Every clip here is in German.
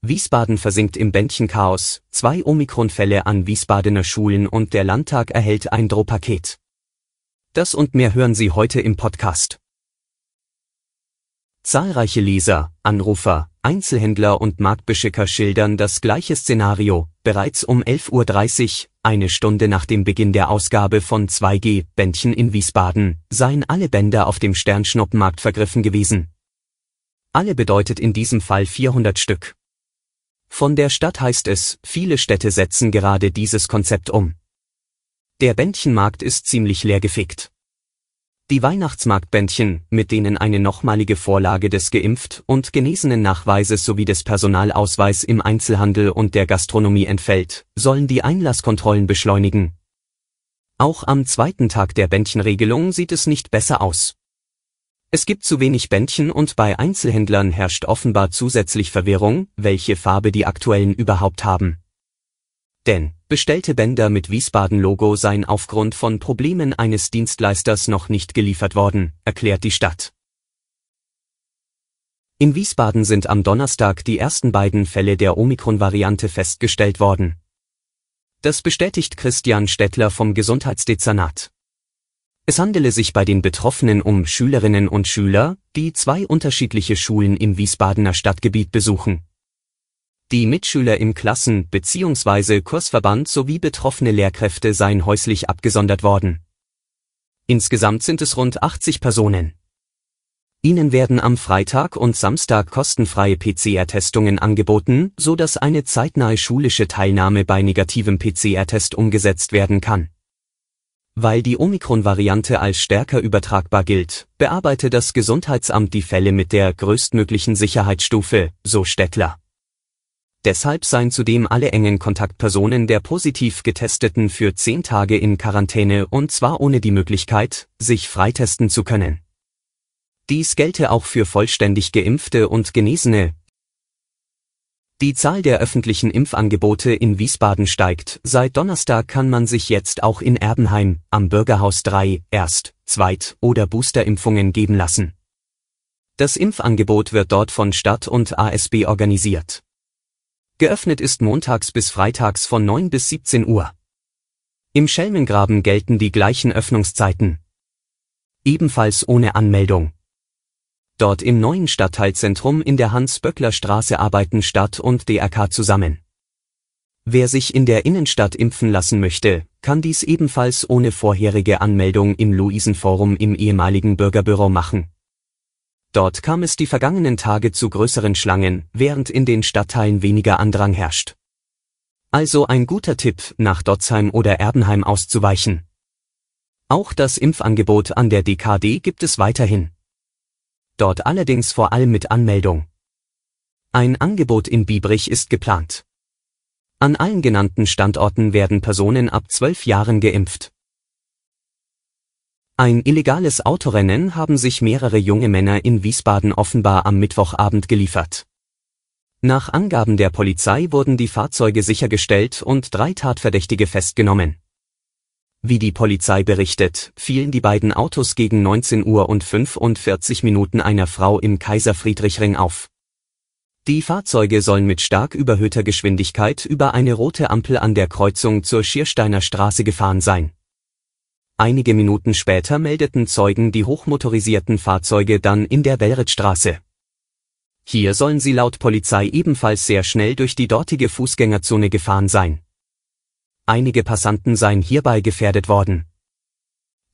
Wiesbaden versinkt im Bändchenchaos, zwei Omikron-Fälle an Wiesbadener Schulen und der Landtag erhält ein Drohpaket. Das und mehr hören Sie heute im Podcast. Zahlreiche Leser, Anrufer, Einzelhändler und Marktbeschicker schildern das gleiche Szenario, bereits um 11.30 Uhr, eine Stunde nach dem Beginn der Ausgabe von 2G Bändchen in Wiesbaden, seien alle Bänder auf dem Sternschnuppenmarkt vergriffen gewesen. Alle bedeutet in diesem Fall 400 Stück. Von der Stadt heißt es, viele Städte setzen gerade dieses Konzept um. Der Bändchenmarkt ist ziemlich leergefegt. Die Weihnachtsmarktbändchen, mit denen eine nochmalige Vorlage des Geimpft- und genesenen Nachweises sowie des Personalausweis im Einzelhandel und der Gastronomie entfällt, sollen die Einlasskontrollen beschleunigen. Auch am zweiten Tag der Bändchenregelung sieht es nicht besser aus. Es gibt zu wenig Bändchen und bei Einzelhändlern herrscht offenbar zusätzlich Verwirrung, welche Farbe die aktuellen überhaupt haben. Denn bestellte Bänder mit Wiesbaden-Logo seien aufgrund von Problemen eines Dienstleisters noch nicht geliefert worden, erklärt die Stadt. In Wiesbaden sind am Donnerstag die ersten beiden Fälle der Omikron-Variante festgestellt worden. Das bestätigt Christian Stettler vom Gesundheitsdezernat. Es handele sich bei den Betroffenen um Schülerinnen und Schüler, die zwei unterschiedliche Schulen im Wiesbadener Stadtgebiet besuchen. Die Mitschüler im Klassen- bzw. Kursverband sowie betroffene Lehrkräfte seien häuslich abgesondert worden. Insgesamt sind es rund 80 Personen. Ihnen werden am Freitag und Samstag kostenfreie PCR-Testungen angeboten, so dass eine zeitnahe schulische Teilnahme bei negativem PCR-Test umgesetzt werden kann. Weil die Omikron-Variante als stärker übertragbar gilt, bearbeite das Gesundheitsamt die Fälle mit der größtmöglichen Sicherheitsstufe, so Stettler. Deshalb seien zudem alle engen Kontaktpersonen der positiv Getesteten für zehn Tage in Quarantäne und zwar ohne die Möglichkeit, sich freitesten zu können. Dies gelte auch für vollständig geimpfte und Genesene, die Zahl der öffentlichen Impfangebote in Wiesbaden steigt. Seit Donnerstag kann man sich jetzt auch in Erbenheim am Bürgerhaus 3 Erst-, Zweit- oder Boosterimpfungen geben lassen. Das Impfangebot wird dort von Stadt und ASB organisiert. Geöffnet ist montags bis freitags von 9 bis 17 Uhr. Im Schelmengraben gelten die gleichen Öffnungszeiten. Ebenfalls ohne Anmeldung. Dort im neuen Stadtteilzentrum in der Hans-Böckler-Straße arbeiten Stadt und DRK zusammen. Wer sich in der Innenstadt impfen lassen möchte, kann dies ebenfalls ohne vorherige Anmeldung im Luisenforum im ehemaligen Bürgerbüro machen. Dort kam es die vergangenen Tage zu größeren Schlangen, während in den Stadtteilen weniger Andrang herrscht. Also ein guter Tipp, nach Dotzheim oder Erbenheim auszuweichen. Auch das Impfangebot an der DKD gibt es weiterhin dort allerdings vor allem mit Anmeldung. Ein Angebot in Biebrich ist geplant. An allen genannten Standorten werden Personen ab zwölf Jahren geimpft. Ein illegales Autorennen haben sich mehrere junge Männer in Wiesbaden offenbar am Mittwochabend geliefert. Nach Angaben der Polizei wurden die Fahrzeuge sichergestellt und drei Tatverdächtige festgenommen. Wie die Polizei berichtet, fielen die beiden Autos gegen 19 Uhr und 45 Minuten einer Frau im Kaiser-Friedrich-Ring auf. Die Fahrzeuge sollen mit stark überhöhter Geschwindigkeit über eine rote Ampel an der Kreuzung zur Schiersteiner Straße gefahren sein. Einige Minuten später meldeten Zeugen die hochmotorisierten Fahrzeuge dann in der Bellrittstraße. Hier sollen sie laut Polizei ebenfalls sehr schnell durch die dortige Fußgängerzone gefahren sein. Einige Passanten seien hierbei gefährdet worden.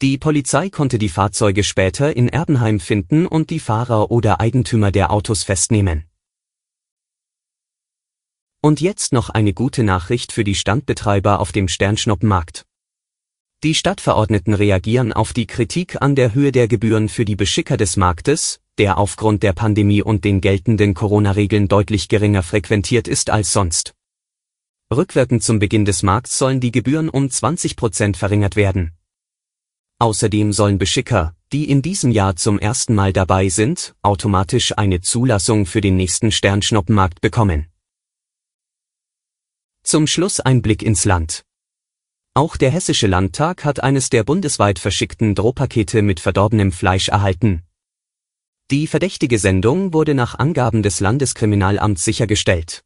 Die Polizei konnte die Fahrzeuge später in Erbenheim finden und die Fahrer oder Eigentümer der Autos festnehmen. Und jetzt noch eine gute Nachricht für die Standbetreiber auf dem Sternschnuppenmarkt. Die Stadtverordneten reagieren auf die Kritik an der Höhe der Gebühren für die Beschicker des Marktes, der aufgrund der Pandemie und den geltenden Corona-Regeln deutlich geringer frequentiert ist als sonst. Rückwirkend zum Beginn des Markts sollen die Gebühren um 20 Prozent verringert werden. Außerdem sollen Beschicker, die in diesem Jahr zum ersten Mal dabei sind, automatisch eine Zulassung für den nächsten Sternschnuppenmarkt bekommen. Zum Schluss ein Blick ins Land. Auch der Hessische Landtag hat eines der bundesweit verschickten Drohpakete mit verdorbenem Fleisch erhalten. Die verdächtige Sendung wurde nach Angaben des Landeskriminalamts sichergestellt.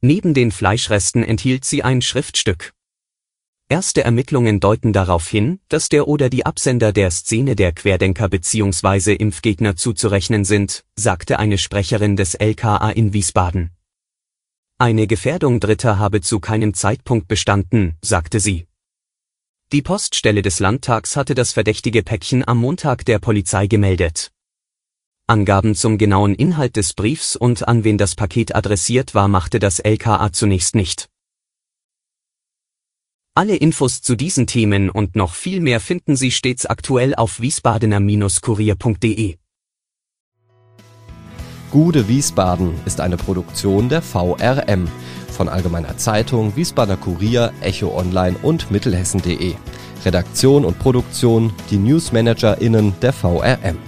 Neben den Fleischresten enthielt sie ein Schriftstück. Erste Ermittlungen deuten darauf hin, dass der oder die Absender der Szene der Querdenker bzw. Impfgegner zuzurechnen sind, sagte eine Sprecherin des LKA in Wiesbaden. Eine Gefährdung Dritter habe zu keinem Zeitpunkt bestanden, sagte sie. Die Poststelle des Landtags hatte das verdächtige Päckchen am Montag der Polizei gemeldet. Angaben zum genauen Inhalt des Briefs und an wen das Paket adressiert war, machte das LKA zunächst nicht. Alle Infos zu diesen Themen und noch viel mehr finden Sie stets aktuell auf wiesbadener-kurier.de. Gude Wiesbaden ist eine Produktion der VRM von Allgemeiner Zeitung, Wiesbadener Kurier, Echo Online und Mittelhessen.de. Redaktion und Produktion die NewsmanagerInnen der VRM.